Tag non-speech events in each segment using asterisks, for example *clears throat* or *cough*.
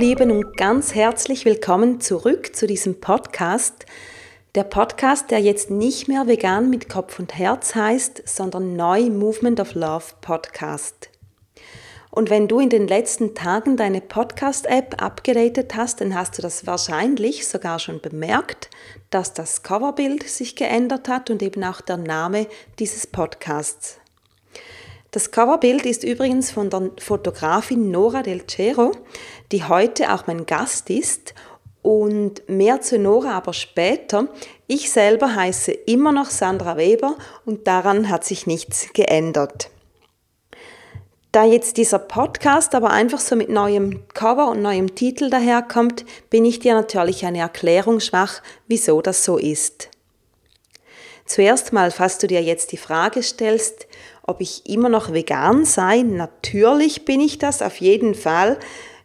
Lieben und ganz herzlich willkommen zurück zu diesem Podcast. Der Podcast, der jetzt nicht mehr vegan mit Kopf und Herz heißt, sondern neu Movement of Love Podcast. Und wenn du in den letzten Tagen deine Podcast-App abgedatet hast, dann hast du das wahrscheinlich sogar schon bemerkt, dass das Coverbild sich geändert hat und eben auch der Name dieses Podcasts. Das Coverbild ist übrigens von der Fotografin Nora Del Cero, die heute auch mein Gast ist. Und mehr zu Nora aber später. Ich selber heiße immer noch Sandra Weber und daran hat sich nichts geändert. Da jetzt dieser Podcast aber einfach so mit neuem Cover und neuem Titel daherkommt, bin ich dir natürlich eine Erklärung schwach, wieso das so ist. Zuerst mal, falls du dir jetzt die Frage stellst, ob ich immer noch vegan sei, natürlich bin ich das auf jeden Fall.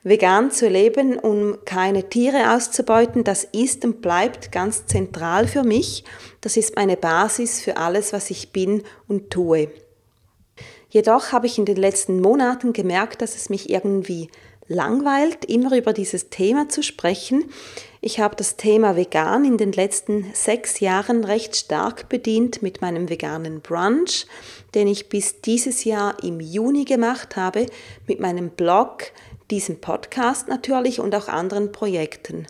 Vegan zu leben, um keine Tiere auszubeuten, das ist und bleibt ganz zentral für mich. Das ist meine Basis für alles, was ich bin und tue. Jedoch habe ich in den letzten Monaten gemerkt, dass es mich irgendwie langweilt, immer über dieses Thema zu sprechen. Ich habe das Thema vegan in den letzten sechs Jahren recht stark bedient mit meinem veganen Brunch, den ich bis dieses Jahr im Juni gemacht habe, mit meinem Blog, diesem Podcast natürlich und auch anderen Projekten.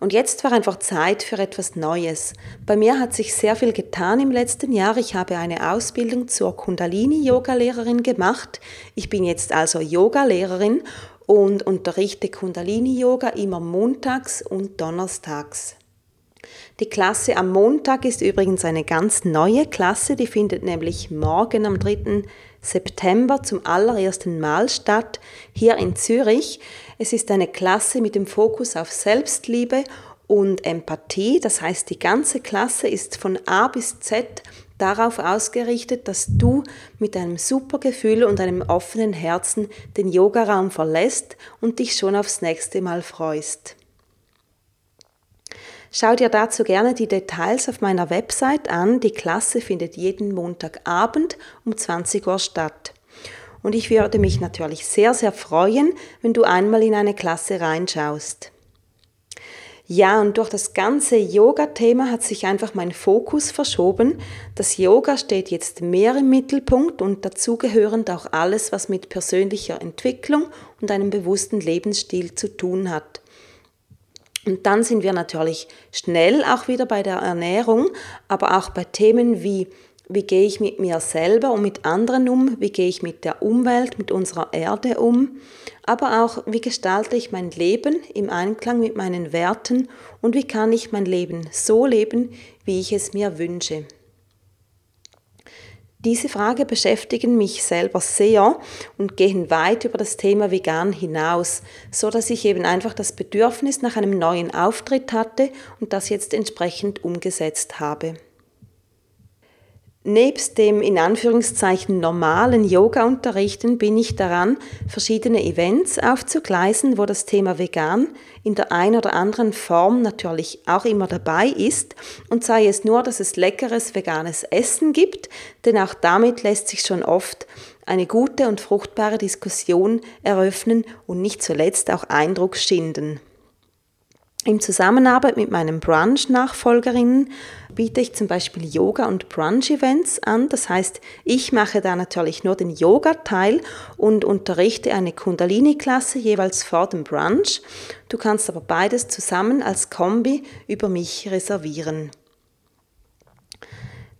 Und jetzt war einfach Zeit für etwas Neues. Bei mir hat sich sehr viel getan im letzten Jahr. Ich habe eine Ausbildung zur Kundalini-Yoga-Lehrerin gemacht. Ich bin jetzt also Yoga-Lehrerin und unterrichte Kundalini-Yoga immer montags und donnerstags. Die Klasse am Montag ist übrigens eine ganz neue Klasse, die findet nämlich morgen am 3. September zum allerersten Mal statt, hier in Zürich. Es ist eine Klasse mit dem Fokus auf Selbstliebe und Empathie, das heißt die ganze Klasse ist von A bis Z darauf ausgerichtet, dass du mit einem super Gefühl und einem offenen Herzen den Yogaraum verlässt und dich schon aufs nächste Mal freust. Schau dir dazu gerne die Details auf meiner Website an. Die Klasse findet jeden Montagabend um 20 Uhr statt. Und ich würde mich natürlich sehr, sehr freuen, wenn du einmal in eine Klasse reinschaust. Ja, und durch das ganze Yoga-Thema hat sich einfach mein Fokus verschoben. Das Yoga steht jetzt mehr im Mittelpunkt und dazugehörend auch alles, was mit persönlicher Entwicklung und einem bewussten Lebensstil zu tun hat. Und dann sind wir natürlich schnell auch wieder bei der Ernährung, aber auch bei Themen wie, wie gehe ich mit mir selber und mit anderen um, wie gehe ich mit der Umwelt, mit unserer Erde um, aber auch wie gestalte ich mein Leben im Einklang mit meinen Werten? Und wie kann ich mein Leben so leben, wie ich es mir wünsche. Diese Frage beschäftigen mich selber sehr und gehen weit über das Thema vegan hinaus, so dass ich eben einfach das Bedürfnis nach einem neuen Auftritt hatte und das jetzt entsprechend umgesetzt habe. Nebst dem in Anführungszeichen normalen Yoga-Unterrichten bin ich daran, verschiedene Events aufzugleisen, wo das Thema vegan in der einen oder anderen Form natürlich auch immer dabei ist und sei es nur, dass es leckeres veganes Essen gibt, denn auch damit lässt sich schon oft eine gute und fruchtbare Diskussion eröffnen und nicht zuletzt auch Eindruck schinden. In Zusammenarbeit mit meinen Brunch-Nachfolgerinnen biete ich zum Beispiel Yoga- und Brunch-Events an. Das heißt, ich mache da natürlich nur den Yoga-Teil und unterrichte eine Kundalini-Klasse jeweils vor dem Brunch. Du kannst aber beides zusammen als Kombi über mich reservieren.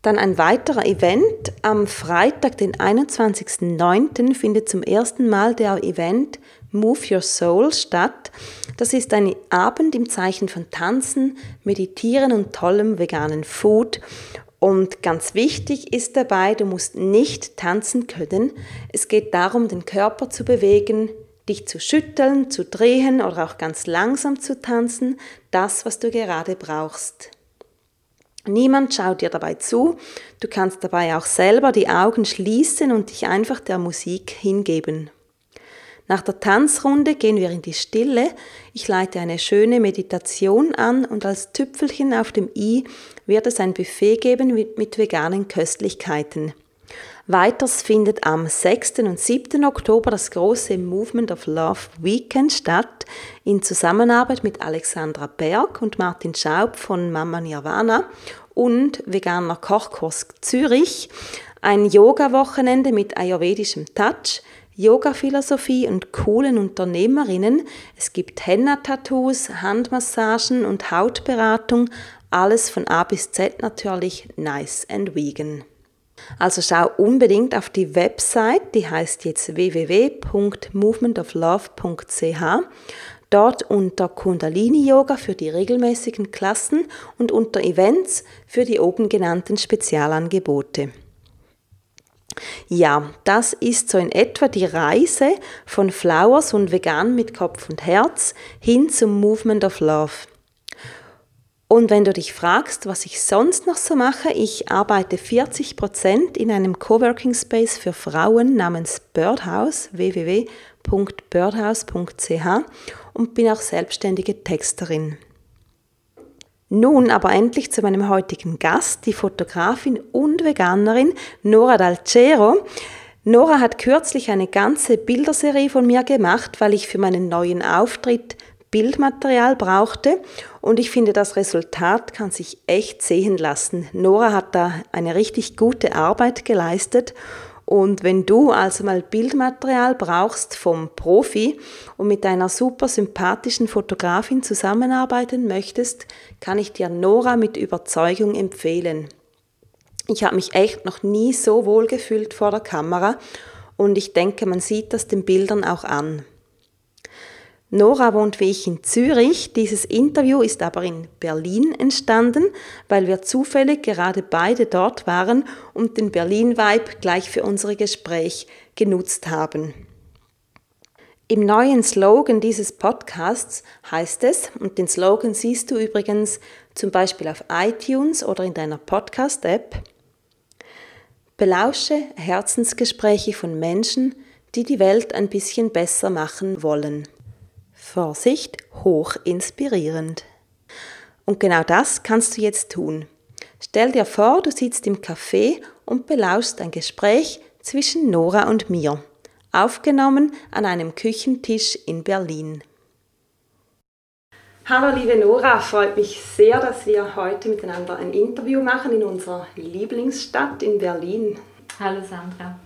Dann ein weiterer Event. Am Freitag, den 21.09., findet zum ersten Mal der Event Move Your Soul statt. Das ist ein Abend im Zeichen von Tanzen, Meditieren und tollem veganen Food. Und ganz wichtig ist dabei, du musst nicht tanzen können. Es geht darum, den Körper zu bewegen, dich zu schütteln, zu drehen oder auch ganz langsam zu tanzen, das, was du gerade brauchst. Niemand schaut dir dabei zu. Du kannst dabei auch selber die Augen schließen und dich einfach der Musik hingeben. Nach der Tanzrunde gehen wir in die Stille. Ich leite eine schöne Meditation an und als Tüpfelchen auf dem i wird es ein Buffet geben mit, mit veganen Köstlichkeiten. Weiters findet am 6. und 7. Oktober das große Movement of Love Weekend statt in Zusammenarbeit mit Alexandra Berg und Martin Schaub von Mama Nirvana und Veganer Kochkurs Zürich. Ein Yoga-Wochenende mit ayurvedischem Touch, Yoga-Philosophie und coolen Unternehmerinnen. Es gibt Henna-Tattoos, Handmassagen und Hautberatung. Alles von A bis Z natürlich nice and vegan. Also schau unbedingt auf die Website, die heißt jetzt www.movementoflove.ch. Dort unter Kundalini Yoga für die regelmäßigen Klassen und unter Events für die oben genannten Spezialangebote. Ja, das ist so in etwa die Reise von Flowers und Vegan mit Kopf und Herz hin zum Movement of Love. Und wenn du dich fragst, was ich sonst noch so mache, ich arbeite 40% in einem Coworking Space für Frauen namens Birdhouse, www.birdhouse.ch und bin auch selbstständige Texterin. Nun aber endlich zu meinem heutigen Gast, die Fotografin und Veganerin Nora Dalcero. Nora hat kürzlich eine ganze Bilderserie von mir gemacht, weil ich für meinen neuen Auftritt Bildmaterial brauchte und ich finde, das Resultat kann sich echt sehen lassen. Nora hat da eine richtig gute Arbeit geleistet und wenn du also mal Bildmaterial brauchst vom Profi und mit einer super sympathischen Fotografin zusammenarbeiten möchtest, kann ich dir Nora mit Überzeugung empfehlen. Ich habe mich echt noch nie so wohl gefühlt vor der Kamera und ich denke, man sieht das den Bildern auch an. Nora wohnt wie ich in Zürich. Dieses Interview ist aber in Berlin entstanden, weil wir zufällig gerade beide dort waren und den Berlin-Vibe gleich für unser Gespräch genutzt haben. Im neuen Slogan dieses Podcasts heißt es, und den Slogan siehst du übrigens zum Beispiel auf iTunes oder in deiner Podcast-App, Belausche Herzensgespräche von Menschen, die die Welt ein bisschen besser machen wollen. Vorsicht, hoch inspirierend. Und genau das kannst du jetzt tun. Stell dir vor, du sitzt im Café und belauschst ein Gespräch zwischen Nora und mir, aufgenommen an einem Küchentisch in Berlin. Hallo liebe Nora, freut mich sehr, dass wir heute miteinander ein Interview machen in unserer Lieblingsstadt in Berlin. Hallo Sandra.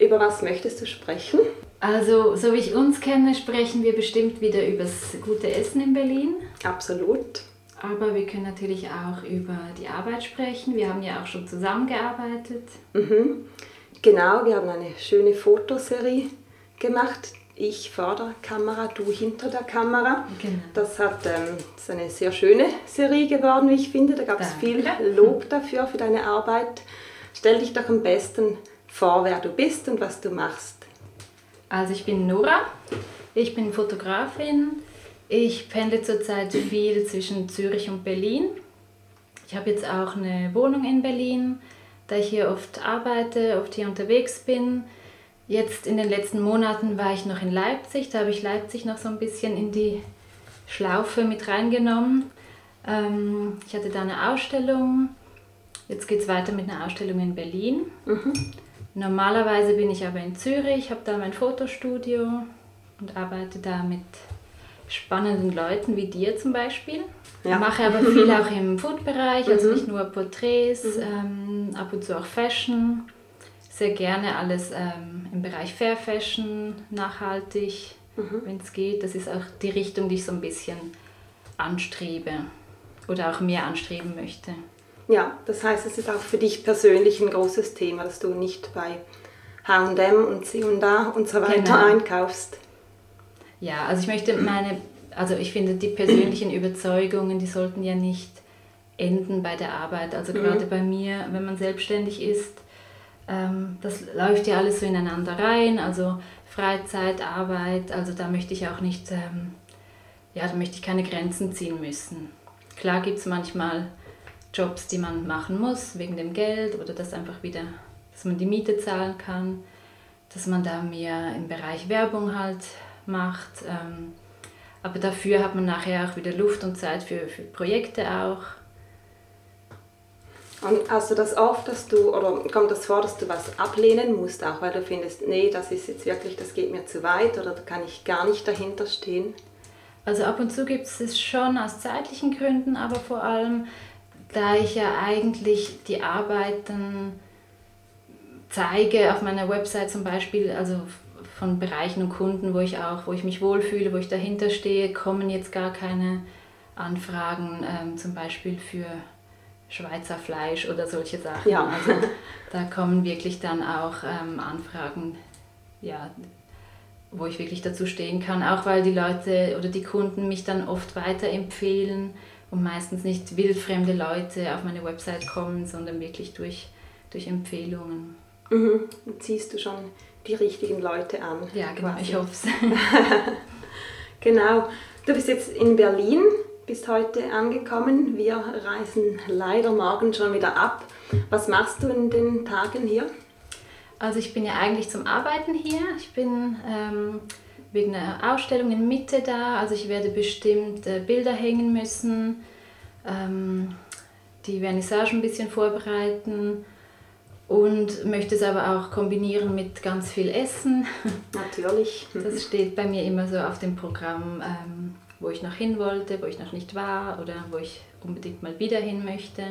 Über was möchtest du sprechen? Also, so wie ich uns kenne, sprechen wir bestimmt wieder über das gute Essen in Berlin. Absolut. Aber wir können natürlich auch über die Arbeit sprechen. Wir haben ja auch schon zusammengearbeitet. Mhm. Genau, wir haben eine schöne Fotoserie gemacht. Ich vor der Kamera, du hinter der Kamera. Genau. Das, hat, ähm, das ist eine sehr schöne Serie geworden, wie ich finde. Da gab es viel Lob dafür, für deine Arbeit. Stell dich doch am besten vor, wer du bist und was du machst. Also ich bin Nora, ich bin Fotografin. Ich pendle zurzeit viel zwischen Zürich und Berlin. Ich habe jetzt auch eine Wohnung in Berlin, da ich hier oft arbeite, oft hier unterwegs bin. Jetzt in den letzten Monaten war ich noch in Leipzig, da habe ich Leipzig noch so ein bisschen in die Schlaufe mit reingenommen. Ähm, ich hatte da eine Ausstellung. Jetzt geht es weiter mit einer Ausstellung in Berlin. Mhm. Normalerweise bin ich aber in Zürich, habe da mein Fotostudio und arbeite da mit spannenden Leuten wie dir zum Beispiel. Ja. Mache aber viel *laughs* auch im Food-Bereich, also mhm. nicht nur Porträts, mhm. ähm, ab und zu auch Fashion. Sehr gerne alles ähm, im Bereich Fair Fashion, nachhaltig, mhm. wenn es geht. Das ist auch die Richtung, die ich so ein bisschen anstrebe oder auch mehr anstreben möchte. Ja, das heißt, es ist auch für dich persönlich ein großes Thema, dass du nicht bei H&M und C&A und so weiter genau. einkaufst. Ja, also ich möchte meine, also ich finde die persönlichen *clears throat* Überzeugungen, die sollten ja nicht enden bei der Arbeit. Also mhm. gerade bei mir, wenn man selbstständig ist, ähm, das läuft ja alles so ineinander rein, also Freizeit, Arbeit, also da möchte ich auch nicht, ähm, ja, da möchte ich keine Grenzen ziehen müssen. Klar gibt es manchmal Jobs, die man machen muss, wegen dem Geld oder dass einfach wieder, dass man die Miete zahlen kann, dass man da mehr im Bereich Werbung halt macht. Ähm, aber dafür hat man nachher auch wieder Luft und Zeit für, für Projekte auch. Und hast du das oft, dass du, oder kommt das vor, dass du was ablehnen musst, auch weil du findest, nee, das ist jetzt wirklich, das geht mir zu weit oder da kann ich gar nicht dahinter stehen? Also ab und zu gibt es es schon aus zeitlichen Gründen, aber vor allem, da ich ja eigentlich die Arbeiten zeige auf meiner Website zum Beispiel, also von Bereichen und Kunden, wo ich auch, wo ich mich wohlfühle, wo ich dahinter stehe, kommen jetzt gar keine Anfragen, ähm, zum Beispiel für Schweizer Fleisch oder solche Sachen. Ja. Also da kommen wirklich dann auch ähm, Anfragen, ja, wo ich wirklich dazu stehen kann, auch weil die Leute oder die Kunden mich dann oft weiterempfehlen und meistens nicht wildfremde Leute auf meine Website kommen, sondern wirklich durch, durch Empfehlungen. Mhm. Ziehst du schon die richtigen Leute an. Ja, genau, quasi. ich hoffe es. *laughs* *laughs* genau. Du bist jetzt in Berlin bist heute angekommen. Wir reisen leider morgen schon wieder ab. Was machst du in den Tagen hier? Also ich bin ja eigentlich zum Arbeiten hier. Ich bin ähm, wegen einer Ausstellung in Mitte da. Also ich werde bestimmt äh, Bilder hängen müssen, ähm, die Vernissage ein bisschen vorbereiten und möchte es aber auch kombinieren mit ganz viel Essen. *laughs* Natürlich. Das steht bei mir immer so auf dem Programm. Ähm, wo ich noch hin wollte, wo ich noch nicht war oder wo ich unbedingt mal wieder hin möchte.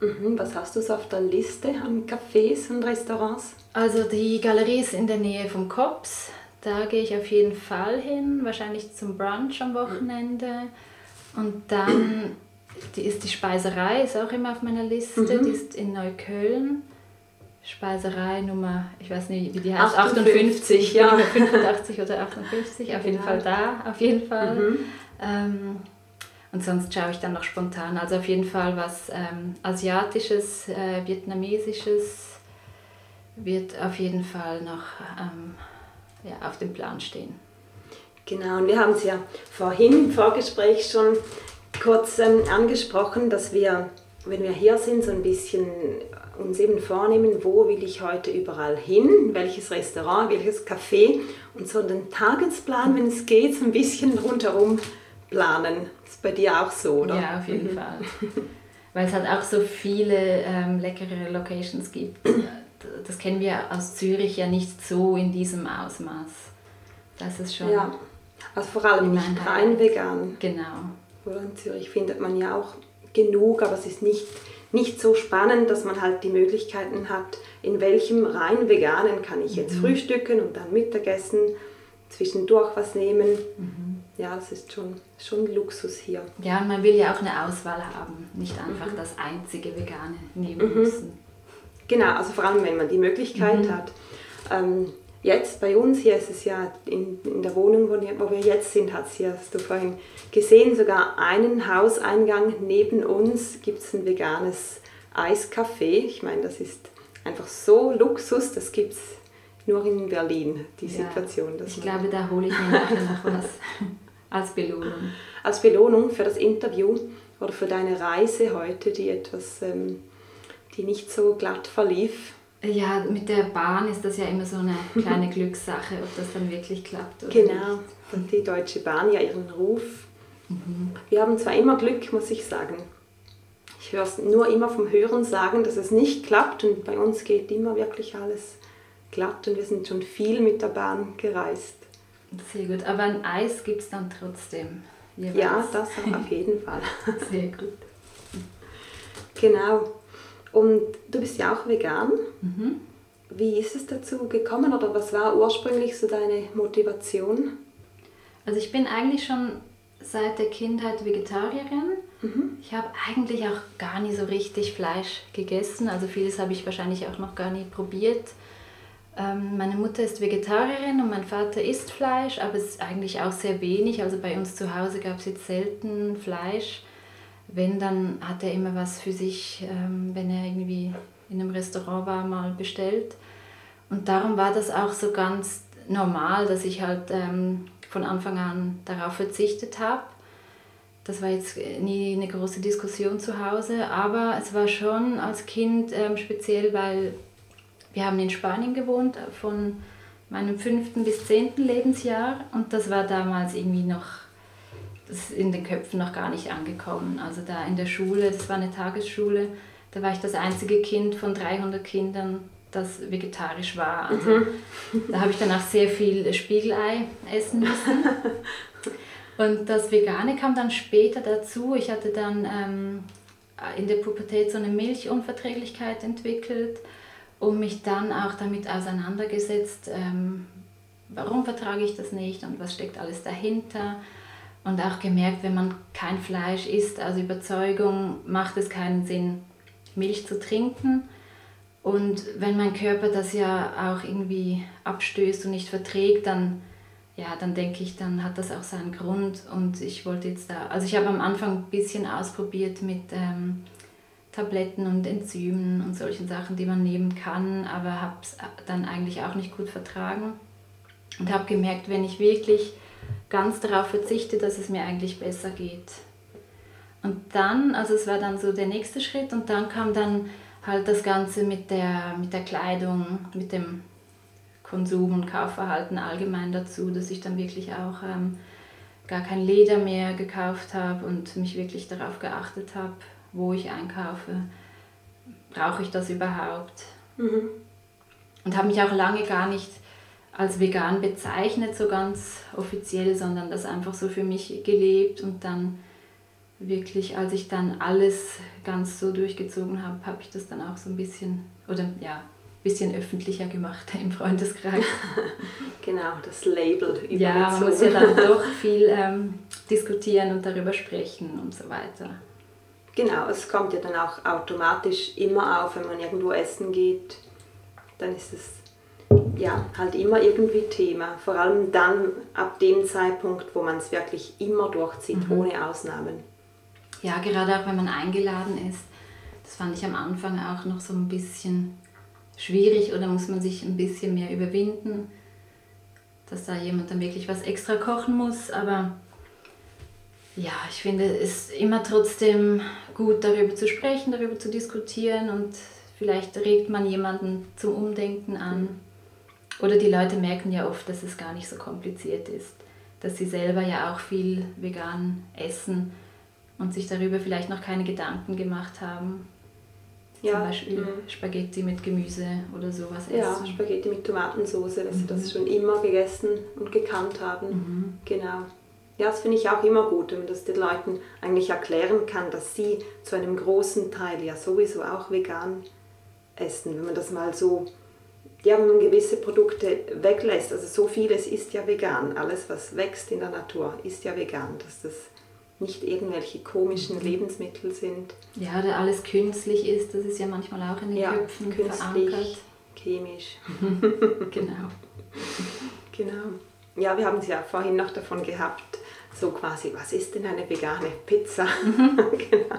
Mhm, was hast du so auf der Liste an Cafés und Restaurants? Also die Galerie ist in der Nähe vom Kops. Da gehe ich auf jeden Fall hin, wahrscheinlich zum Brunch am Wochenende. Und dann die ist die Speiserei, ist auch immer auf meiner Liste. Mhm. Die ist in Neukölln. Speiserei Nummer, ich weiß nicht, wie die heißt, 58, 58 ja. *laughs* 85 oder 58, auf jeden Fall da, auf jeden Fall. Mhm. Ähm, und sonst schaue ich dann noch spontan. Also auf jeden Fall was ähm, Asiatisches, äh, Vietnamesisches wird auf jeden Fall noch ähm, ja, auf dem Plan stehen. Genau, und wir haben es ja vorhin im Vorgespräch schon kurz ähm, angesprochen, dass wir, wenn wir hier sind, so ein bisschen uns eben vornehmen, wo will ich heute überall hin, welches Restaurant, welches Café und so den Tagesplan, wenn es geht, so ein bisschen rundherum planen. Ist bei dir auch so, oder? Ja, auf jeden mhm. Fall. Weil es halt auch so viele ähm, leckere Locations gibt. Das kennen wir aus Zürich ja nicht so in diesem Ausmaß. Das ist schon. Ja, also vor allem nicht rein vegan. Genau. Oder in Zürich findet man ja auch genug, aber es ist nicht nicht so spannend, dass man halt die Möglichkeiten hat, in welchem rein veganen kann ich jetzt mhm. frühstücken und dann Mittagessen, zwischendurch was nehmen. Mhm. Ja, das ist schon, schon Luxus hier. Ja, und man will ja auch eine Auswahl haben, nicht einfach mhm. das einzige Vegane nehmen mhm. müssen. Genau, also vor allem, wenn man die Möglichkeit mhm. hat. Ähm, jetzt bei uns hier ist es ja in, in der Wohnung, wo, wo wir jetzt sind, hat es hier, hast du vorhin gesehen, sogar einen Hauseingang neben uns gibt es ein veganes Eiscafé. Ich meine, das ist einfach so Luxus, das gibt es nur in Berlin, die ja, Situation. ich glaube, da hole ich mir nachher noch was *laughs* als Belohnung. Als Belohnung für das Interview oder für deine Reise heute, die etwas, ähm, die nicht so glatt verlief. Ja, mit der Bahn ist das ja immer so eine kleine *laughs* Glückssache, ob das dann wirklich klappt. Oder genau, und die Deutsche Bahn ja ihren Ruf. Mhm. Wir haben zwar immer Glück, muss ich sagen. Ich höre es nur immer vom Hören sagen, dass es nicht klappt und bei uns geht immer wirklich alles glatt und wir sind schon viel mit der Bahn gereist. Sehr gut, aber ein Eis gibt es dann trotzdem. Jeweils. Ja, das auf jeden Fall. *laughs* Sehr gut. Genau. Und du bist ja auch vegan. Mhm. Wie ist es dazu gekommen oder was war ursprünglich so deine Motivation? Also ich bin eigentlich schon seit der Kindheit Vegetarierin. Mhm. Ich habe eigentlich auch gar nie so richtig Fleisch gegessen. Also vieles habe ich wahrscheinlich auch noch gar nie probiert. Ähm, meine Mutter ist Vegetarierin und mein Vater isst Fleisch, aber es ist eigentlich auch sehr wenig. Also bei uns zu Hause gab es jetzt selten Fleisch wenn, dann hat er immer was für sich, ähm, wenn er irgendwie in einem Restaurant war, mal bestellt. Und darum war das auch so ganz normal, dass ich halt ähm, von Anfang an darauf verzichtet habe. Das war jetzt nie eine große Diskussion zu Hause, aber es war schon als Kind ähm, speziell, weil wir haben in Spanien gewohnt von meinem fünften bis zehnten Lebensjahr und das war damals irgendwie noch das ist in den Köpfen noch gar nicht angekommen. Also da in der Schule, das war eine Tagesschule, Da war ich das einzige Kind von 300 Kindern, das vegetarisch war. Also mhm. da habe ich dann auch sehr viel Spiegelei essen müssen. *laughs* Und das Vegane kam dann später dazu. Ich hatte dann ähm, in der Pubertät so eine Milchunverträglichkeit entwickelt und mich dann auch damit auseinandergesetzt, ähm, warum vertrage ich das nicht und was steckt alles dahinter. Und auch gemerkt, wenn man kein Fleisch isst, aus Überzeugung macht es keinen Sinn, Milch zu trinken. Und wenn mein Körper das ja auch irgendwie abstößt und nicht verträgt, dann, ja, dann denke ich, dann hat das auch seinen Grund. Und ich wollte jetzt da, also ich habe am Anfang ein bisschen ausprobiert mit ähm, Tabletten und Enzymen und solchen Sachen, die man nehmen kann, aber habe es dann eigentlich auch nicht gut vertragen. Und habe gemerkt, wenn ich wirklich ganz darauf verzichte, dass es mir eigentlich besser geht. Und dann, also es war dann so der nächste Schritt und dann kam dann halt das Ganze mit der, mit der Kleidung, mit dem Konsum und Kaufverhalten allgemein dazu, dass ich dann wirklich auch ähm, gar kein Leder mehr gekauft habe und mich wirklich darauf geachtet habe, wo ich einkaufe. Brauche ich das überhaupt? Mhm. Und habe mich auch lange gar nicht als vegan bezeichnet, so ganz offiziell, sondern das einfach so für mich gelebt und dann wirklich, als ich dann alles ganz so durchgezogen habe, habe ich das dann auch so ein bisschen, oder ja, ein bisschen öffentlicher gemacht *laughs* im Freundeskreis. *laughs* genau, das Label. Ja, man muss ja dann *laughs* doch viel ähm, diskutieren und darüber sprechen und so weiter. Genau, es kommt ja dann auch automatisch immer auf, wenn man irgendwo essen geht, dann ist es ja, halt immer irgendwie Thema. Vor allem dann ab dem Zeitpunkt, wo man es wirklich immer durchzieht, mhm. ohne Ausnahmen. Ja, gerade auch wenn man eingeladen ist. Das fand ich am Anfang auch noch so ein bisschen schwierig oder muss man sich ein bisschen mehr überwinden, dass da jemand dann wirklich was extra kochen muss. Aber ja, ich finde es ist immer trotzdem gut, darüber zu sprechen, darüber zu diskutieren und vielleicht regt man jemanden zum Umdenken an. Mhm. Oder die Leute merken ja oft, dass es gar nicht so kompliziert ist, dass sie selber ja auch viel vegan essen und sich darüber vielleicht noch keine Gedanken gemacht haben. Ja. Zum Beispiel mhm. Spaghetti mit Gemüse oder sowas essen. Ja, Spaghetti mit Tomatensauce, dass mhm. sie das schon immer gegessen und gekannt haben. Mhm. Genau. Ja, das finde ich auch immer gut, wenn man das den Leuten eigentlich erklären kann, dass sie zu einem großen Teil ja sowieso auch vegan essen. Wenn man das mal so ja, wenn man gewisse Produkte weglässt, also so vieles ist ja vegan, alles was wächst in der Natur ist ja vegan, dass das nicht irgendwelche komischen mhm. Lebensmittel sind. Ja, oder alles künstlich ist, das ist ja manchmal auch in den ja, Köpfen künstlich, verankert. chemisch. *laughs* genau. genau. Ja, wir haben es ja vorhin noch davon gehabt, so quasi, was ist denn eine vegane Pizza? *laughs* *laughs* genau.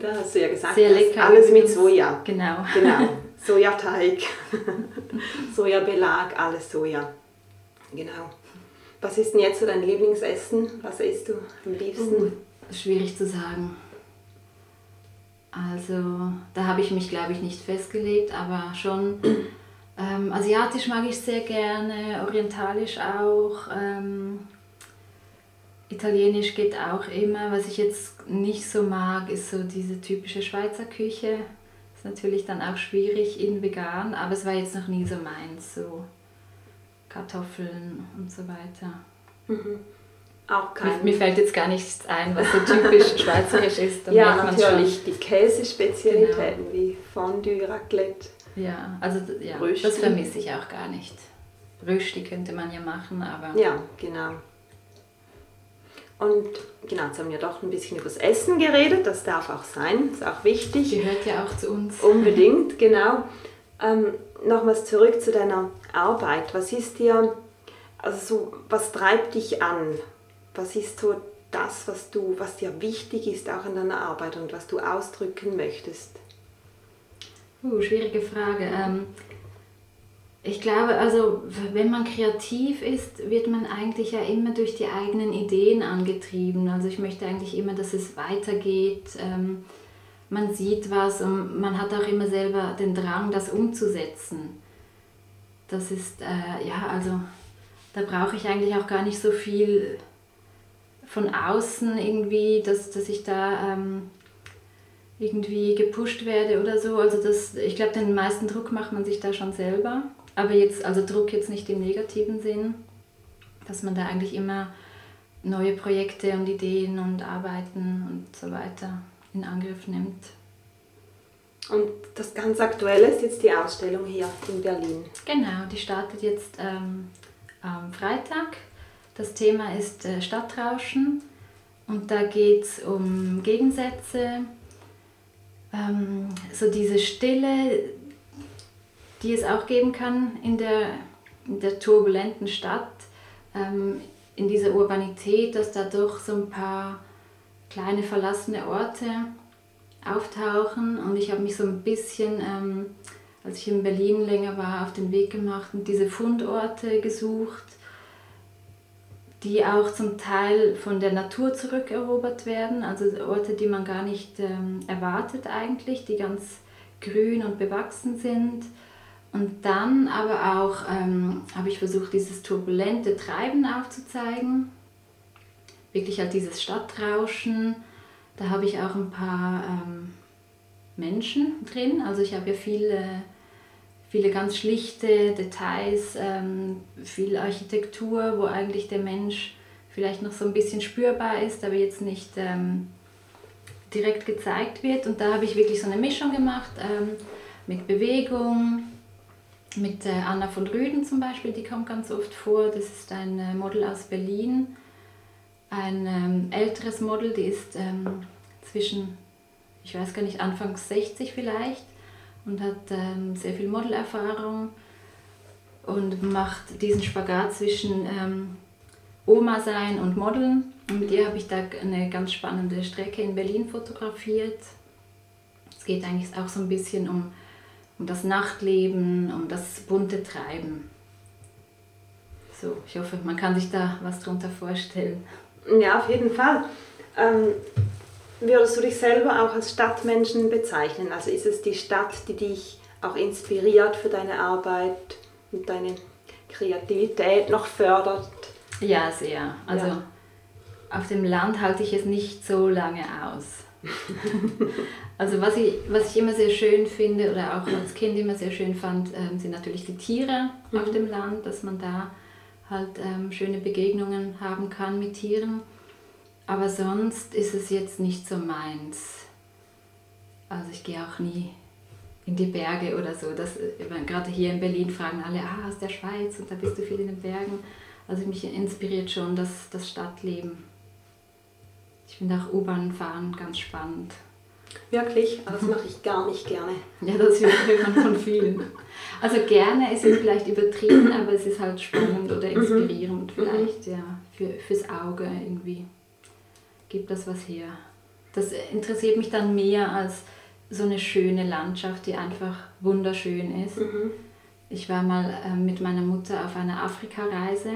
Da hast du ja gesagt, alles mit Soja. Genau. genau. Sojateig, *laughs* Sojabelag, alles Soja. Genau. Was ist denn jetzt so dein Lieblingsessen? Was isst du am liebsten? Uh, schwierig zu sagen. Also, da habe ich mich, glaube ich, nicht festgelegt, aber schon *clears throat* ähm, asiatisch mag ich sehr gerne, orientalisch auch. Ähm, Italienisch geht auch immer. Was ich jetzt nicht so mag, ist so diese typische Schweizer Küche natürlich dann auch schwierig in vegan, aber es war jetzt noch nie so meins, so Kartoffeln und so weiter. Mhm. Auch kein. Mir, mir, fällt jetzt gar nichts ein, was so typisch *laughs* schweizerisch ist. Ja, natürlich die Käsespezialitäten genau. wie Fondue, Raclette. Ja, also ja, das vermisse ich auch gar nicht. Rösti könnte man ja machen, aber. Ja, genau. Und genau, jetzt haben wir doch ein bisschen über das Essen geredet, das darf auch sein, ist auch wichtig. Gehört ja auch zu uns. Unbedingt, *laughs* genau. Ähm, Nochmals zurück zu deiner Arbeit. Was ist dir, also so, was treibt dich an? Was ist so das, was, du, was dir wichtig ist auch in deiner Arbeit und was du ausdrücken möchtest? Uh, schwierige Frage. Ähm, ich glaube, also wenn man kreativ ist, wird man eigentlich ja immer durch die eigenen Ideen angetrieben. Also ich möchte eigentlich immer, dass es weitergeht. Ähm, man sieht was und man hat auch immer selber den Drang, das umzusetzen. Das ist, äh, ja, also da brauche ich eigentlich auch gar nicht so viel von außen irgendwie, dass, dass ich da ähm, irgendwie gepusht werde oder so. Also das, ich glaube, den meisten Druck macht man sich da schon selber. Aber jetzt, also Druck jetzt nicht im negativen Sinn, dass man da eigentlich immer neue Projekte und Ideen und Arbeiten und so weiter in Angriff nimmt. Und das ganz Aktuelle ist jetzt die Ausstellung hier in Berlin. Genau, die startet jetzt ähm, am Freitag. Das Thema ist äh, Stadtrauschen und da geht es um Gegensätze, ähm, so diese Stille, die es auch geben kann in der, in der turbulenten Stadt, ähm, in dieser Urbanität, dass da doch so ein paar kleine verlassene Orte auftauchen. Und ich habe mich so ein bisschen, ähm, als ich in Berlin länger war, auf den Weg gemacht und diese Fundorte gesucht, die auch zum Teil von der Natur zurückerobert werden, also Orte, die man gar nicht ähm, erwartet eigentlich, die ganz grün und bewachsen sind. Und dann aber auch ähm, habe ich versucht, dieses turbulente Treiben aufzuzeigen, wirklich halt dieses Stadtrauschen. Da habe ich auch ein paar ähm, Menschen drin, also ich habe ja viele, viele ganz schlichte Details, ähm, viel Architektur, wo eigentlich der Mensch vielleicht noch so ein bisschen spürbar ist, aber jetzt nicht ähm, direkt gezeigt wird. Und da habe ich wirklich so eine Mischung gemacht ähm, mit Bewegung, mit äh, Anna von Rüden zum Beispiel, die kommt ganz oft vor. Das ist ein äh, Model aus Berlin. Ein ähm, älteres Model, die ist ähm, zwischen, ich weiß gar nicht, Anfang 60 vielleicht und hat ähm, sehr viel Modelerfahrung und macht diesen Spagat zwischen Oma sein und Modeln. Und mit ihr habe ich da eine ganz spannende Strecke in Berlin fotografiert. Es geht eigentlich auch so ein bisschen um um das Nachtleben, um das bunte Treiben. So, ich hoffe, man kann sich da was darunter vorstellen. Ja, auf jeden Fall. Ähm, würdest du dich selber auch als Stadtmenschen bezeichnen? Also ist es die Stadt, die dich auch inspiriert für deine Arbeit und deine Kreativität noch fördert? Ja, sehr. Also ja. auf dem Land halte ich es nicht so lange aus. *laughs* also was ich, was ich immer sehr schön finde oder auch als Kind immer sehr schön fand, ähm, sind natürlich die Tiere mhm. auf dem Land, dass man da halt ähm, schöne Begegnungen haben kann mit Tieren. Aber sonst ist es jetzt nicht so meins. Also ich gehe auch nie in die Berge oder so. Das, gerade hier in Berlin fragen alle, ah, aus der Schweiz und da bist du viel in den Bergen. Also mich inspiriert schon das, das Stadtleben. Ich finde auch U-Bahn fahren ganz spannend. Wirklich? Aber das mache ich gar nicht gerne. Ja, das hört man von vielen. Also gerne ist es vielleicht übertrieben, aber es ist halt spannend oder mhm. inspirierend mhm. vielleicht, ja, für, fürs Auge irgendwie. Gibt das was her. Das interessiert mich dann mehr als so eine schöne Landschaft, die einfach wunderschön ist. Mhm. Ich war mal äh, mit meiner Mutter auf einer Afrika-Reise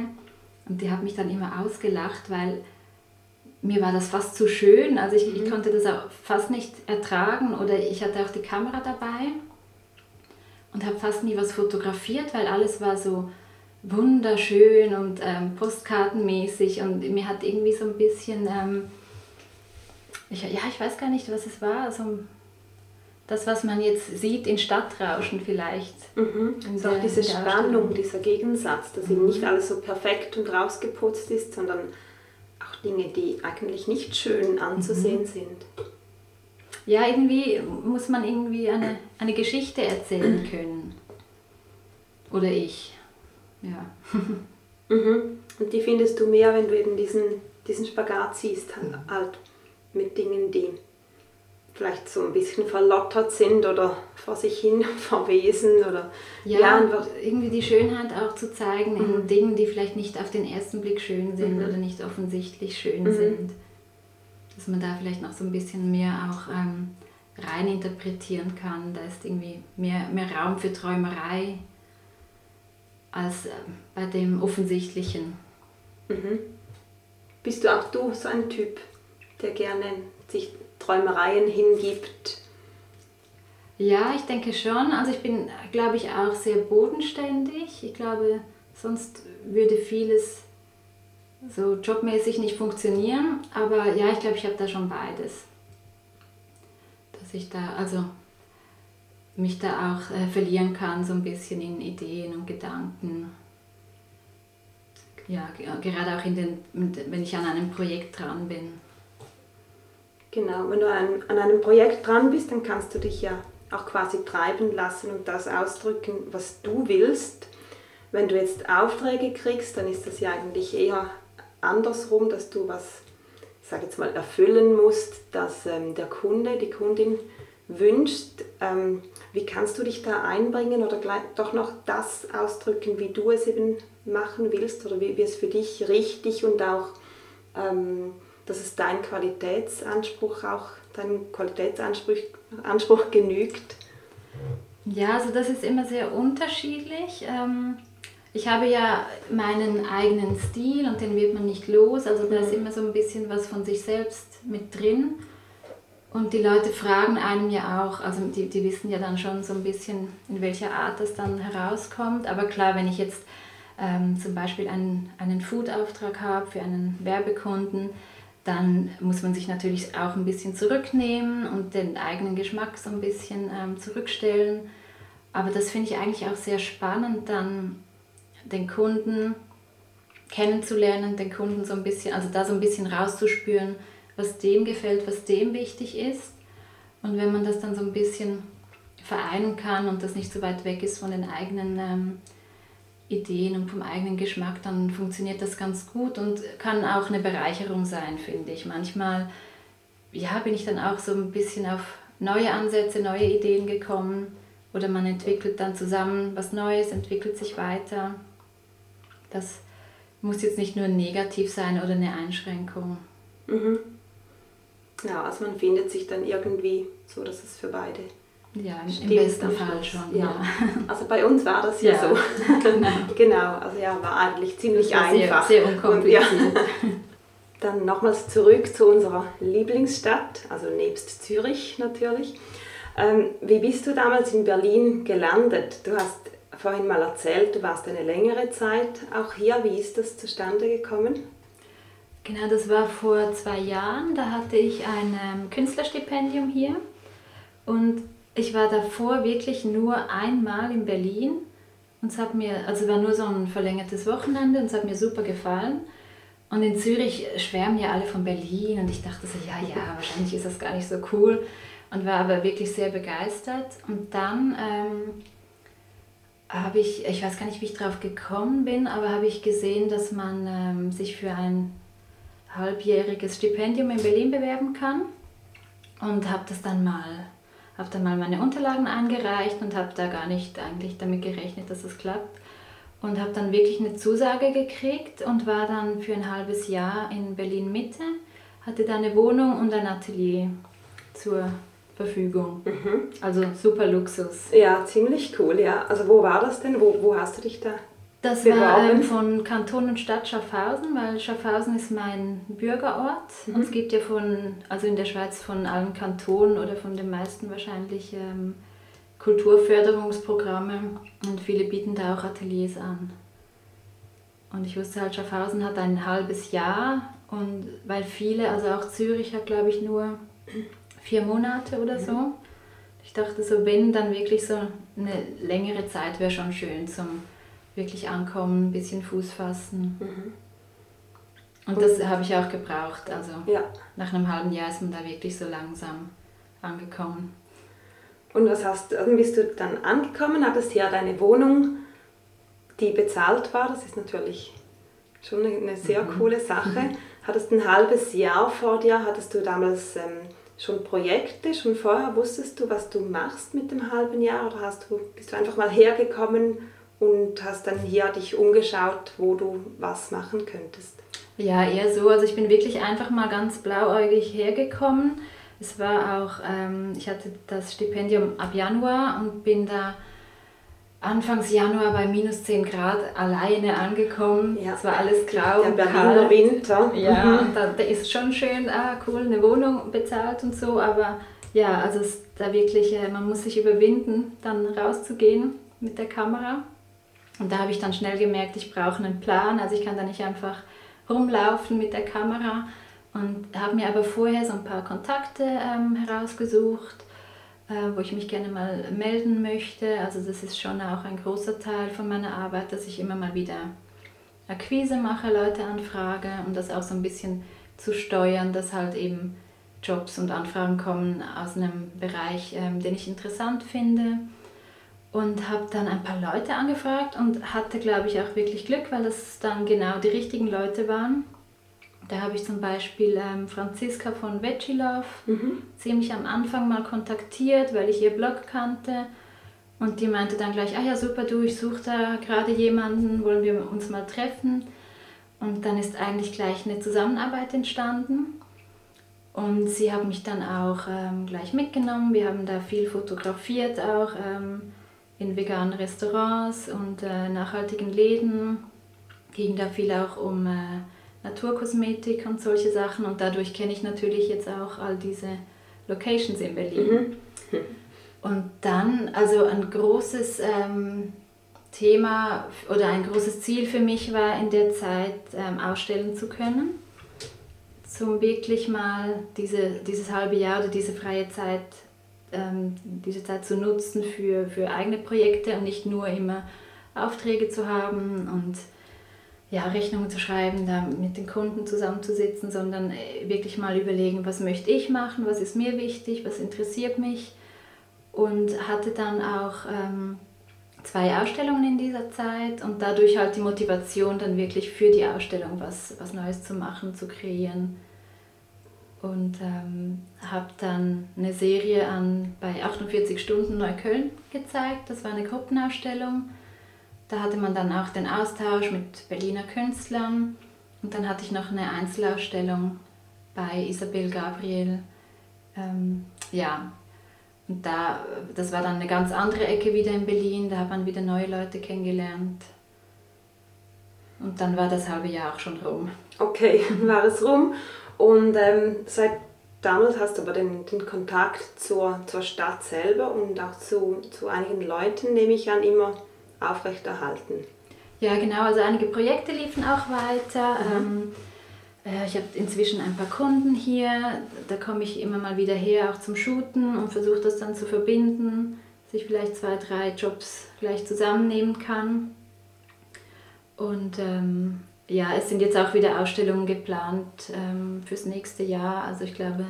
und die hat mich dann immer ausgelacht, weil mir war das fast zu schön. Also ich, mhm. ich konnte das auch fast nicht ertragen oder ich hatte auch die Kamera dabei und habe fast nie was fotografiert, weil alles war so wunderschön und ähm, postkartenmäßig und mir hat irgendwie so ein bisschen, ähm, ich, ja, ich weiß gar nicht, was es war, also das, was man jetzt sieht in Stadtrauschen vielleicht. Mhm. So auch diese Spannung, dieser Gegensatz, dass mhm. eben nicht alles so perfekt und rausgeputzt ist, sondern Dinge, die eigentlich nicht schön anzusehen mhm. sind. Ja, irgendwie muss man irgendwie eine, eine Geschichte erzählen *clears throat* können. Oder ich. Ja. *laughs* Mhm. Und die findest du mehr, wenn du eben diesen, diesen Spagat siehst, halt, halt mit Dingen, die vielleicht so ein bisschen verlottert sind oder vor sich hin *laughs* verwesen oder ja, ja einfach irgendwie die Schönheit auch zu zeigen mhm. in Dingen, die vielleicht nicht auf den ersten Blick schön sind mhm. oder nicht offensichtlich schön mhm. sind. Dass man da vielleicht noch so ein bisschen mehr auch ähm, rein interpretieren kann. Da ist irgendwie mehr, mehr Raum für Träumerei als äh, bei dem Offensichtlichen. Mhm. Bist du auch du so ein Typ, der gerne sich Träumereien hingibt? Ja, ich denke schon. Also ich bin, glaube ich, auch sehr bodenständig. Ich glaube, sonst würde vieles so jobmäßig nicht funktionieren. Aber ja, ich glaube, ich habe da schon beides. dass ich da, also mich da auch äh, verlieren kann, so ein bisschen in Ideen und Gedanken. Ja, gerade auch in den, wenn ich an einem Projekt dran bin. Genau, wenn du an, an einem Projekt dran bist, dann kannst du dich ja auch quasi treiben lassen und das ausdrücken, was du willst. Wenn du jetzt Aufträge kriegst, dann ist das ja eigentlich eher andersrum, dass du was, ich sage jetzt mal, erfüllen musst, dass ähm, der Kunde, die Kundin wünscht. Ähm, wie kannst du dich da einbringen oder doch noch das ausdrücken, wie du es eben machen willst oder wie, wie es für dich richtig und auch, ähm, dass es dein Qualitätsanspruch auch, deinem Qualitätsanspruch Anspruch genügt? Ja, also das ist immer sehr unterschiedlich. Ähm, ich habe ja meinen eigenen Stil und den wird man nicht los. Also da ist mhm. immer so ein bisschen was von sich selbst mit drin. Und die Leute fragen einem ja auch, also die, die wissen ja dann schon so ein bisschen, in welcher Art das dann herauskommt. Aber klar, wenn ich jetzt ähm, zum Beispiel einen, einen Food-Auftrag habe für einen Werbekunden, dann muss man sich natürlich auch ein bisschen zurücknehmen und den eigenen Geschmack so ein bisschen ähm, zurückstellen. Aber das finde ich eigentlich auch sehr spannend, dann den Kunden kennenzulernen, den Kunden so ein bisschen, also da so ein bisschen rauszuspüren, was dem gefällt, was dem wichtig ist. Und wenn man das dann so ein bisschen vereinen kann und das nicht so weit weg ist von den eigenen ähm, Ideen und vom eigenen Geschmack, dann funktioniert das ganz gut und kann auch eine Bereicherung sein, finde ich. Manchmal ja, bin ich dann auch so ein bisschen auf neue Ansätze, neue Ideen gekommen oder man entwickelt dann zusammen was Neues, entwickelt sich weiter. Das muss jetzt nicht nur negativ sein oder eine Einschränkung. Mhm. Ja, also man findet sich dann irgendwie so, dass es für beide ja, im, im besten Fall schon. Ja. ja. *laughs* Also bei uns war das ja, ja so. *laughs* Genau. genau, also ja, war eigentlich ziemlich einfach. Sehr, sehr unkompliziert. Und, ja. *laughs* Dann nochmals zurück zu unserer Lieblingsstadt, also nebst Zürich natürlich. Ähm, wie bist du damals in Berlin gelandet? Du hast vorhin mal erzählt, du warst eine längere Zeit auch hier. Wie ist das zustande gekommen? Genau, das war vor zwei Jahren. Da hatte ich ein ähm, Künstlerstipendium hier. Und ich war davor wirklich nur einmal in Berlin. Und es hat mir, also war nur so ein verlängertes Wochenende und es hat mir super gefallen. Und in Zürich schwärmen ja alle von Berlin und ich dachte so, ja, ja, wahrscheinlich ist das gar nicht so cool. Und war aber wirklich sehr begeistert. Und dann ähm, habe ich, ich weiß gar nicht, wie ich drauf gekommen bin, aber habe ich gesehen, dass man ähm, sich für ein halbjähriges Stipendium in Berlin bewerben kann und habe das dann mal habe dann mal meine Unterlagen eingereicht und habe da gar nicht eigentlich damit gerechnet, dass es klappt und habe dann wirklich eine Zusage gekriegt und war dann für ein halbes Jahr in Berlin Mitte, hatte da eine Wohnung und ein Atelier zur Verfügung. Mhm. Also super Luxus. Ja, ziemlich cool, ja. Also wo war das denn? Wo, wo hast du dich da das war ähm, von Kanton und Stadt Schaffhausen, weil Schaffhausen ist mein Bürgerort. Mhm. Und es gibt ja von, also in der Schweiz von allen Kantonen oder von den meisten wahrscheinlich ähm, Kulturförderungsprogramme und viele bieten da auch Ateliers an. Und ich wusste halt, Schaffhausen hat ein halbes Jahr und weil viele, also auch Zürich hat glaube ich nur vier Monate oder so. Mhm. Ich dachte so, wenn, dann wirklich so eine längere Zeit wäre schon schön zum wirklich ankommen, ein bisschen Fuß fassen. Mhm. Und das habe ich auch gebraucht. Also ja. nach einem halben Jahr ist man da wirklich so langsam angekommen. Und was hast du, bist du dann angekommen, hattest hier deine Wohnung, die bezahlt war, das ist natürlich schon eine sehr mhm. coole Sache. Hattest ein halbes Jahr vor dir, hattest du damals ähm, schon Projekte, schon vorher wusstest du, was du machst mit dem halben Jahr oder hast du, bist du einfach mal hergekommen und hast dann hier dich umgeschaut, wo du was machen könntest? Ja, eher so. Also ich bin wirklich einfach mal ganz blauäugig hergekommen. Es war auch, ähm, ich hatte das Stipendium ab Januar und bin da Anfangs Januar bei minus 10 Grad alleine angekommen. Ja. Es war alles grau. Der Berliner kalt. Winter. Ja, mhm. da, da, ist schon schön, ah, cool, eine Wohnung bezahlt und so, aber ja, also da wirklich, äh, man muss sich überwinden, dann rauszugehen mit der Kamera. Und da habe ich dann schnell gemerkt, ich brauche einen Plan. Also ich kann da nicht einfach rumlaufen mit der Kamera. Und habe mir aber vorher so ein paar Kontakte ähm, herausgesucht äh, wo ich mich gerne mal melden möchte. Also das ist schon auch ein großer Teil von meiner Arbeit, dass ich immer mal wieder Akquise mache, Leute anfrage und das auch so ein bisschen zu steuern, dass halt eben Jobs und Anfragen kommen aus einem Bereich, ähm, den ich interessant finde. Und habe dann ein paar Leute angefragt und hatte, glaube ich, auch wirklich Glück, weil das dann genau die richtigen Leute waren. Da habe ich zum Beispiel ähm, Franziska von Veggie Love mhm. ziemlich am Anfang mal kontaktiert, weil ich ihr Blog kannte. Und die meinte dann gleich, ah ja super, du, ich suche da gerade jemanden, wollen wir uns mal treffen. Und dann ist eigentlich gleich eine Zusammenarbeit entstanden. Und sie haben mich dann auch ähm, gleich mitgenommen. Wir haben da viel fotografiert, auch ähm, in veganen Restaurants und äh, nachhaltigen Läden. Ging da viel auch um äh, Naturkosmetik und solche Sachen. Und dadurch kenne ich natürlich jetzt auch all diese Locations in Berlin. Mhm. Und dann, also ein großes ähm, Thema oder ein großes Ziel für mich war in der Zeit, ähm, ausstellen zu können zum wirklich mal diese, dieses halbe Jahr oder diese freie Zeit, ähm, diese Zeit zu nutzen für, für eigene Projekte und nicht nur immer Aufträge zu haben und ja, Rechnungen zu schreiben, da mit den Kunden zusammenzusitzen, sondern äh, wirklich mal überlegen, was möchte ich machen, was ist mir wichtig, was interessiert mich und hatte dann auch ähm, zwei Ausstellungen in dieser Zeit und dadurch halt die Motivation dann wirklich für die Ausstellung was, was Neues zu machen, zu kreieren. Und ähm, habe dann eine Serie an bei 48 Stunden Neukölln gezeigt. Das war eine Gruppenausstellung. Da hatte man dann auch den Austausch mit Berliner Künstlern. Und dann hatte ich noch eine Einzelausstellung bei Isabel Gabriel. Ähm, ja, und da, das war dann eine ganz andere Ecke wieder in Berlin, da hat man wieder neue Leute kennengelernt. Und dann war das halbe Jahr auch schon rum. Okay, *laughs* war es rum. Und ähm, seit damals hast du aber den, den Kontakt zur, zur Stadt selber und auch zu, zu einigen Leuten, nehme ich an, immer aufrechterhalten. Ja, genau. Also einige Projekte liefen auch weiter. Mhm. Ähm, äh, ich habe inzwischen ein paar Kunden hier, da komme ich immer mal wieder her, auch zum Shooten und versuche das dann zu verbinden, dass ich vielleicht zwei, drei Jobs gleich zusammennehmen kann. Und ähm, ja, es sind jetzt auch wieder Ausstellungen geplant ähm, fürs nächste Jahr. Also ich glaube,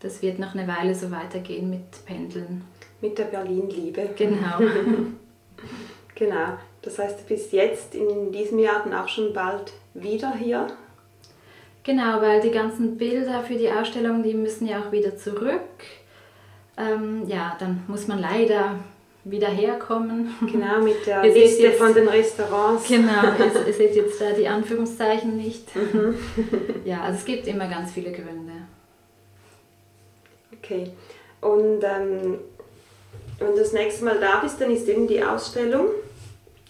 das wird noch eine Weile so weitergehen mit Pendeln. Mit der Berlin-Liebe. Genau. *laughs* genau. Das heißt, du bist jetzt in diesem Jahr dann auch schon bald wieder hier Genau, weil die ganzen Bilder für die Ausstellung, die müssen ja auch wieder zurück. Ähm, ja, dann muss man leider wieder herkommen. Genau, mit der *laughs* Liste jetzt, von den Restaurants. Genau, ihr, ihr seht jetzt da die Anführungszeichen nicht. Mhm. *laughs* ja, also es gibt immer ganz viele Gründe. Okay, und ähm, wenn du das nächste Mal da bist, dann ist eben die Ausstellung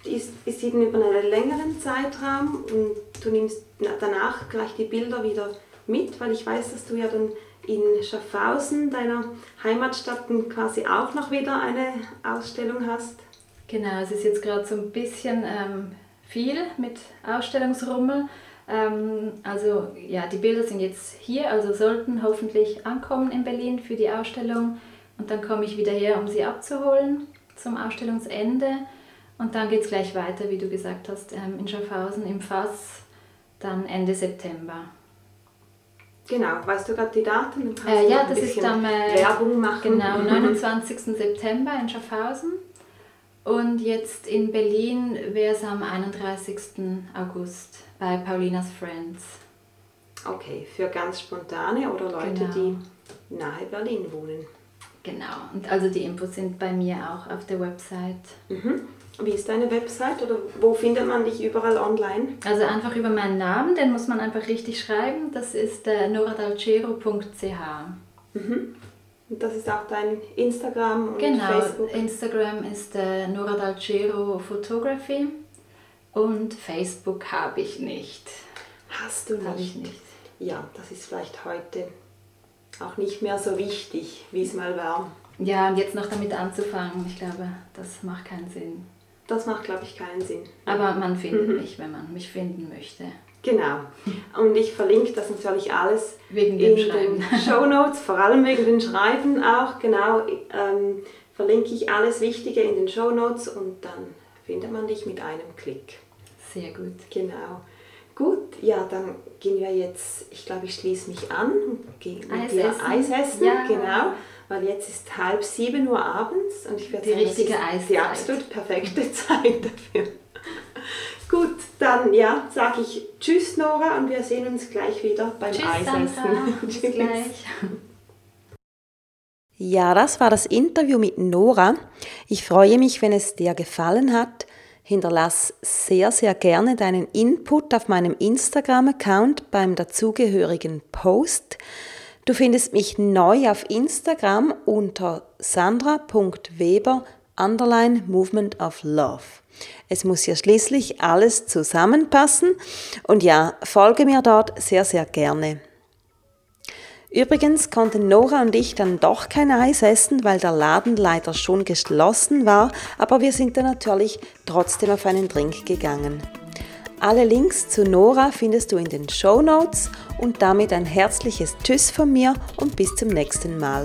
die ist, ist eben über einen längeren Zeitraum und du nimmst danach gleich die Bilder wieder mit, weil ich weiß, dass du ja dann in Schaffhausen, deiner Heimatstadt, quasi auch noch wieder eine Ausstellung hast. Genau, es ist jetzt gerade so ein bisschen ähm, viel mit Ausstellungsrummel. Ähm, also ja, die Bilder sind jetzt hier, also sollten hoffentlich ankommen in Berlin für die Ausstellung. Und dann komme ich wieder her, um sie abzuholen zum Ausstellungsende. Und dann geht es gleich weiter, wie du gesagt hast, ähm, in Schaffhausen im Fass, dann Ende September. Genau, weißt du gerade die Daten? Äh, ja, das ist am äh, Werbung machen. Genau, 29. September in Schaffhausen. Und jetzt in Berlin wäre es am 31. August bei Paulinas Friends. Okay, für ganz spontane oder Leute, genau. die nahe Berlin wohnen. Genau, und also die Infos sind bei mir auch auf der Website. Mhm. Wie ist deine Website oder wo findet man dich überall online? Also einfach über meinen Namen, den muss man einfach richtig schreiben. Das ist äh, noradalcero.ch. Mhm. Und das ist auch dein Instagram und genau, Facebook? Genau, Instagram ist äh, Noradalcero Photography und Facebook habe ich nicht. Hast du nicht? Ich nicht. Ja, das ist vielleicht heute auch nicht mehr so wichtig, wie es mal war. Ja, und jetzt noch damit anzufangen, ich glaube, das macht keinen Sinn. Das macht, glaube ich, keinen Sinn. Aber man findet mhm. mich, wenn man mich finden möchte. Genau. Und ich verlinke das natürlich alles wegen in Schreiben. den *laughs* Show Notes, vor allem wegen den Schreiben auch. Genau. Ähm, verlinke ich alles Wichtige in den Show Notes und dann findet man dich mit einem Klick. Sehr gut. Genau. Gut, ja, dann gehen wir jetzt, ich glaube, ich schließe mich an und gehe mit Eis dir essen. Eis essen. Ja. Genau, weil jetzt ist halb sieben Uhr abends und ich werde Die sagen, das richtige ist die Eiszeit. absolut perfekte *laughs* Zeit dafür. Gut, dann ja, sage ich Tschüss Nora und wir sehen uns gleich wieder beim Tschüss, Eisessen. Sandra. Bis *laughs* Tschüss. gleich. Ja, das war das Interview mit Nora. Ich freue mich, wenn es dir gefallen hat. Hinterlass sehr, sehr gerne deinen Input auf meinem Instagram-Account beim dazugehörigen Post. Du findest mich neu auf Instagram unter sandra.weber underline Movement of Love. Es muss ja schließlich alles zusammenpassen und ja, folge mir dort sehr, sehr gerne. Übrigens konnten Nora und ich dann doch kein Eis essen, weil der Laden leider schon geschlossen war, aber wir sind dann natürlich trotzdem auf einen Drink gegangen. Alle Links zu Nora findest du in den Show Notes und damit ein herzliches Tschüss von mir und bis zum nächsten Mal.